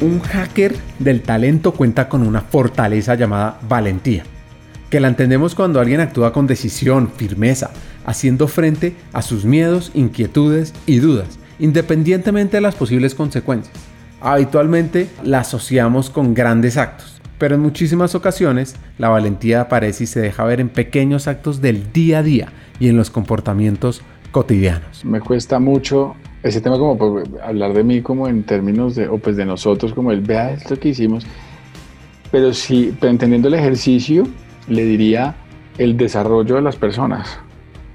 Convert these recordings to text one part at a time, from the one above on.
Un hacker del talento cuenta con una fortaleza llamada valentía, que la entendemos cuando alguien actúa con decisión, firmeza, haciendo frente a sus miedos, inquietudes y dudas, independientemente de las posibles consecuencias. Habitualmente la asociamos con grandes actos, pero en muchísimas ocasiones la valentía aparece y se deja ver en pequeños actos del día a día y en los comportamientos cotidianos. Me cuesta mucho ese tema como hablar de mí como en términos de, o pues de nosotros, como el vea esto que hicimos, pero sí, pero entendiendo el ejercicio, le diría el desarrollo de las personas,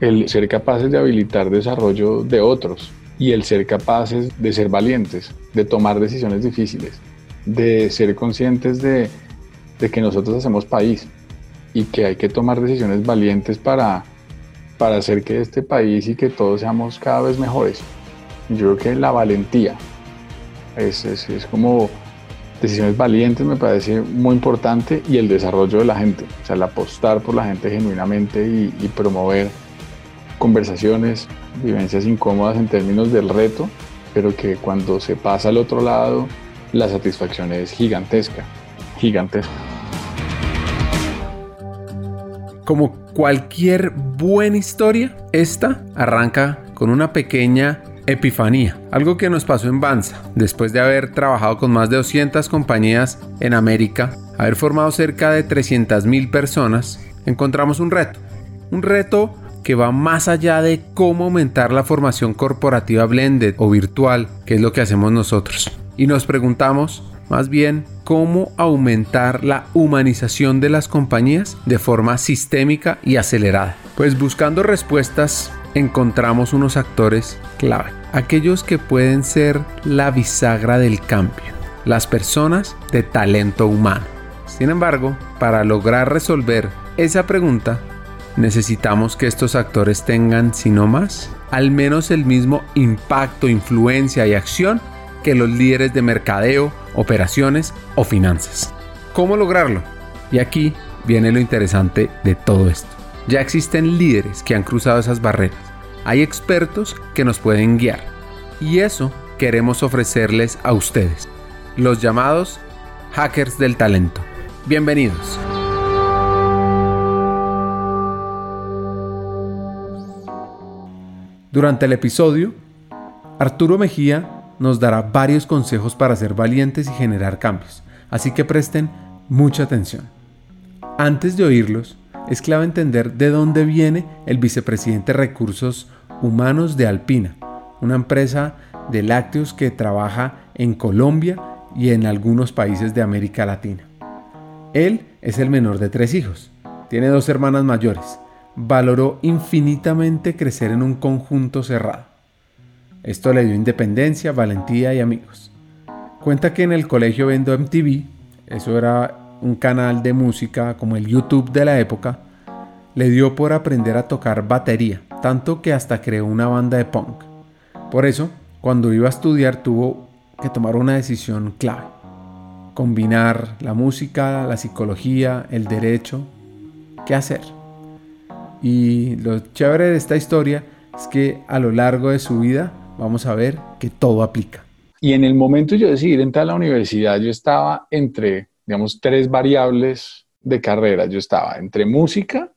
el ser capaces de habilitar desarrollo de otros y el ser capaces de ser valientes, de tomar decisiones difíciles, de ser conscientes de, de que nosotros hacemos país y que hay que tomar decisiones valientes para, para hacer que este país y que todos seamos cada vez mejores. Yo creo que la valentía es, es, es como decisiones valientes me parece muy importante y el desarrollo de la gente, o sea, el apostar por la gente genuinamente y, y promover conversaciones, vivencias incómodas en términos del reto, pero que cuando se pasa al otro lado, la satisfacción es gigantesca, gigantesca. Como cualquier buena historia, esta arranca con una pequeña epifanía, algo que nos pasó en Banza, después de haber trabajado con más de 200 compañías en América, haber formado cerca de 300.000 personas, encontramos un reto, un reto que va más allá de cómo aumentar la formación corporativa blended o virtual, que es lo que hacemos nosotros. Y nos preguntamos, más bien, cómo aumentar la humanización de las compañías de forma sistémica y acelerada. Pues buscando respuestas encontramos unos actores clave, aquellos que pueden ser la bisagra del cambio, las personas de talento humano. Sin embargo, para lograr resolver esa pregunta, necesitamos que estos actores tengan, si no más, al menos el mismo impacto, influencia y acción que los líderes de mercadeo, operaciones o finanzas. ¿Cómo lograrlo? Y aquí viene lo interesante de todo esto. Ya existen líderes que han cruzado esas barreras. Hay expertos que nos pueden guiar. Y eso queremos ofrecerles a ustedes, los llamados hackers del talento. Bienvenidos. Durante el episodio, Arturo Mejía nos dará varios consejos para ser valientes y generar cambios, así que presten mucha atención. Antes de oírlos, es clave entender de dónde viene el vicepresidente de Recursos Humanos de Alpina, una empresa de lácteos que trabaja en Colombia y en algunos países de América Latina. Él es el menor de tres hijos, tiene dos hermanas mayores, valoró infinitamente crecer en un conjunto cerrado. Esto le dio independencia, valentía y amigos. Cuenta que en el colegio vendo MTV, eso era un canal de música como el YouTube de la época, le dio por aprender a tocar batería, tanto que hasta creó una banda de punk. Por eso, cuando iba a estudiar tuvo que tomar una decisión clave. Combinar la música, la psicología, el derecho. ¿Qué hacer? Y lo chévere de esta historia es que a lo largo de su vida vamos a ver que todo aplica. Y en el momento yo decidí entrar a la universidad, yo estaba entre, digamos, tres variables de carrera. Yo estaba entre música,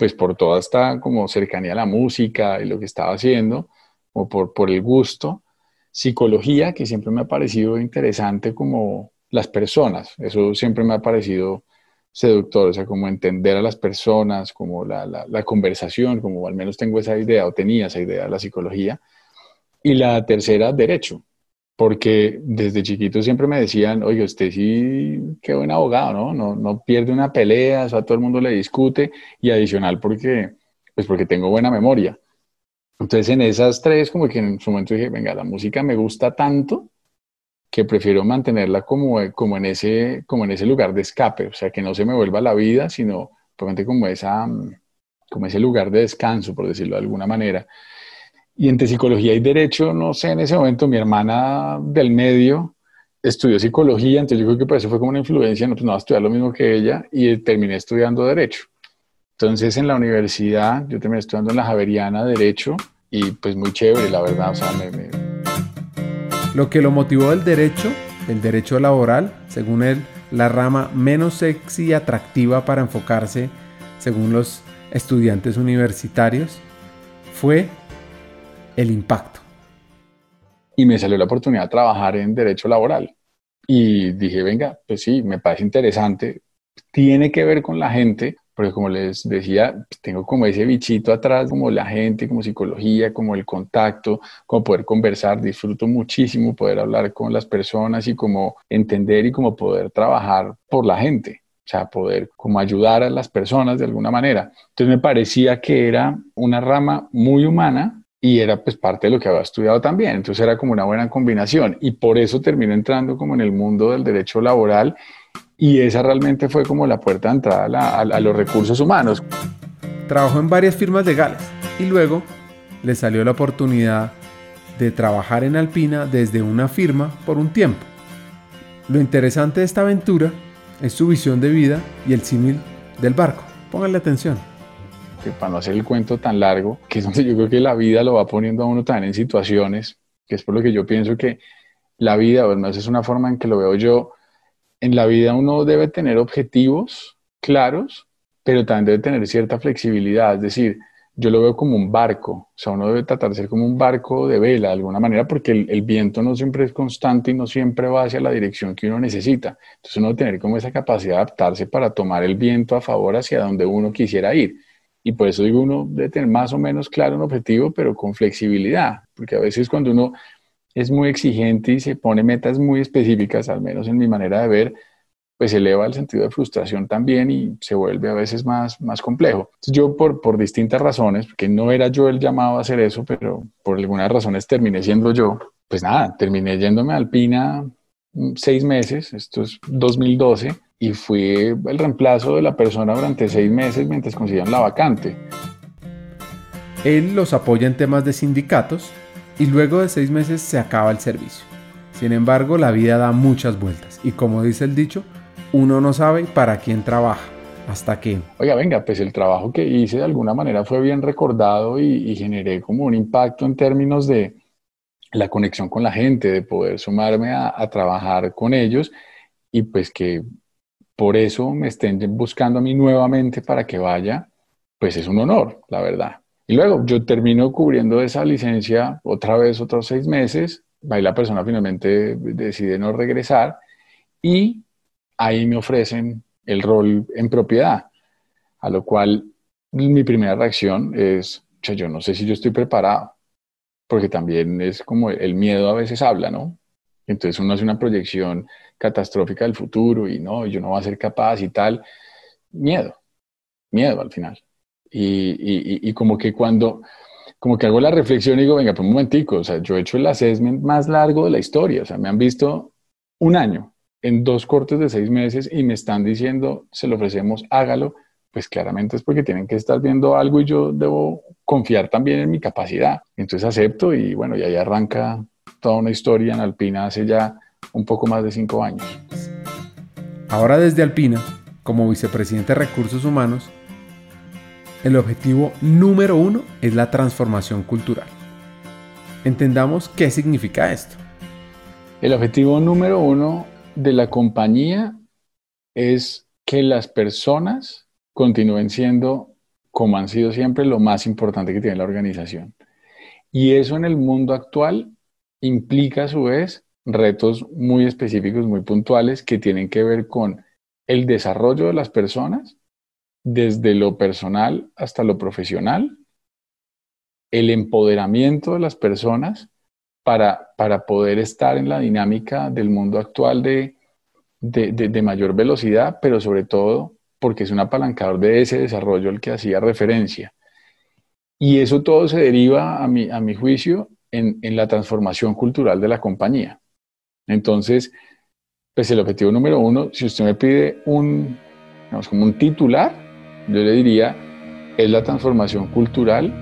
pues por toda esta como cercanía a la música y lo que estaba haciendo, o por, por el gusto. Psicología, que siempre me ha parecido interesante como las personas. Eso siempre me ha parecido seductor, o sea, como entender a las personas, como la, la, conversación, como al menos tengo esa idea o tenía esa idea de la psicología. Y la tercera, derecho, porque desde chiquito siempre me decían, oye, usted sí, qué buen abogado, ¿no? No, no pierde una pelea, o sea, todo el mundo le discute y adicional porque, pues porque tengo buena memoria. Entonces en esas tres como que en su momento dije, venga, la música me gusta tanto que prefiero mantenerla como, como, en ese, como en ese lugar de escape, o sea, que no se me vuelva la vida, sino probablemente como, esa, como ese lugar de descanso, por decirlo de alguna manera. Y entre psicología y derecho, no sé, en ese momento mi hermana del medio estudió psicología, entonces yo creo que por eso fue como una influencia, no, pues no, estudiar lo mismo que ella y terminé estudiando derecho. Entonces en la universidad, yo terminé estudiando en la Javeriana Derecho y pues muy chévere, la verdad, o sea, me, me lo que lo motivó del derecho el derecho laboral, según él, la rama menos sexy y atractiva para enfocarse, según los estudiantes universitarios, fue el impacto. Y me salió la oportunidad de trabajar en derecho laboral. Y dije, venga, pues sí, me parece interesante. Tiene que ver con la gente, porque como les decía, tengo como ese bichito atrás, como la gente, como psicología, como el contacto, como poder conversar, disfruto muchísimo poder hablar con las personas y como entender y como poder trabajar por la gente, o sea, poder como ayudar a las personas de alguna manera. Entonces me parecía que era una rama muy humana y era pues parte de lo que había estudiado también, entonces era como una buena combinación y por eso terminé entrando como en el mundo del derecho laboral y esa realmente fue como la puerta de entrada a, los recursos humanos. Trabajó en varias firmas legales y luego le salió la oportunidad de trabajar en Alpina desde una firma por un tiempo. Lo interesante de esta aventura es su visión de vida y el símil del barco. Pónganle atención. Que para no hacer el cuento tan largo, que es donde yo creo que la vida lo va poniendo a uno también en situaciones, que es por lo que yo pienso que la vida, bueno, esa es una forma en que lo veo yo, en la vida uno debe tener objetivos claros, pero también debe tener cierta flexibilidad. Es decir, yo lo veo como un barco, o sea, uno debe tratar de ser como un barco de vela de alguna manera, porque el, viento no siempre es constante y no siempre va hacia la dirección que uno necesita. Entonces uno debe tener como esa capacidad de adaptarse para tomar el viento a favor hacia donde uno quisiera ir. Y por eso digo, uno debe tener más o menos claro un objetivo, pero con flexibilidad, porque a veces cuando uno es muy exigente y se pone metas muy específicas, al menos en mi manera de ver, pues eleva el sentido de frustración también y se vuelve a veces más, más complejo. yo por, por distintas razones, porque no era yo el llamado a hacer eso, pero por algunas razones terminé siendo yo, pues nada, terminé yéndome a Alpina mm, seis meses, esto es 2012, y fui el reemplazo de la persona durante seis meses mientras consiguieron la vacante. Él los apoya en temas de sindicatos y luego de seis meses se acaba el servicio. Sin embargo, la vida da muchas vueltas y como dice el dicho, uno no sabe para quién trabaja. Hasta que... Oiga, venga, pues el trabajo que hice de alguna manera fue bien recordado y, generé como un impacto en términos de la conexión con la gente, de poder sumarme a, a trabajar con ellos y pues que por eso me estén buscando a mí nuevamente para que vaya, pues es un honor, la verdad. Y luego yo termino cubriendo esa licencia otra vez otros seis meses, ahí la persona finalmente decide no regresar y ahí me ofrecen el rol en propiedad, a lo cual mi primera reacción es, yo no sé si yo estoy preparado, porque también es como el miedo a veces habla, ¿no? Entonces uno hace una proyección catastrófica del futuro y no, yo no voy a ser capaz y tal. Miedo, miedo al final. Y, y, como que cuando, como que hago la reflexión y digo, venga, pues un momentico, o sea, yo he hecho el assessment más largo de la historia, o sea, me han visto un año en dos cortes de seis meses y me están diciendo, se lo ofrecemos, hágalo, pues claramente es porque tienen que estar viendo algo y yo debo confiar también en mi capacidad. Entonces acepto y bueno, y ahí arranca toda una historia en Alpina hace ya un poco más de cinco años. Ahora desde Alpina, como vicepresidente de Recursos Humanos, el objetivo número uno es la transformación cultural. Entendamos qué significa esto. El objetivo número uno de la compañía es que las personas continúen siendo, como han sido siempre, lo más importante que tiene la organización. Y eso en el mundo actual implica a su vez retos muy específicos, muy puntuales, que tienen que ver con el desarrollo de las personas desde lo personal hasta lo profesional, el empoderamiento de las personas para, para poder estar en la dinámica del mundo actual de, de, mayor velocidad, pero sobre todo porque es un apalancador de ese desarrollo al que hacía referencia. Y eso todo se deriva, a mi, a mi juicio, en, la transformación cultural de la compañía. Entonces, pues el objetivo número uno, si usted me pide un, digamos, como un titular, yo le diría, es la transformación cultural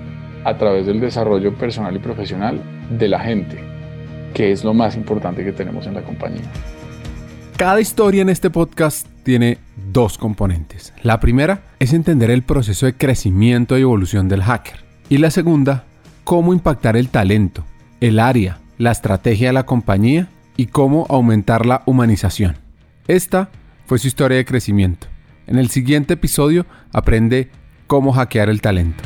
a través del desarrollo personal y profesional de la gente, que es lo más importante que tenemos en la compañía. Cada historia en este podcast tiene dos componentes. La primera es entender el proceso de crecimiento y evolución del hacker. Y la segunda, cómo impactar el talento, el área, la estrategia de la compañía y cómo aumentar la humanización. Esta fue su historia de crecimiento. En el siguiente episodio aprende cómo hackear el talento.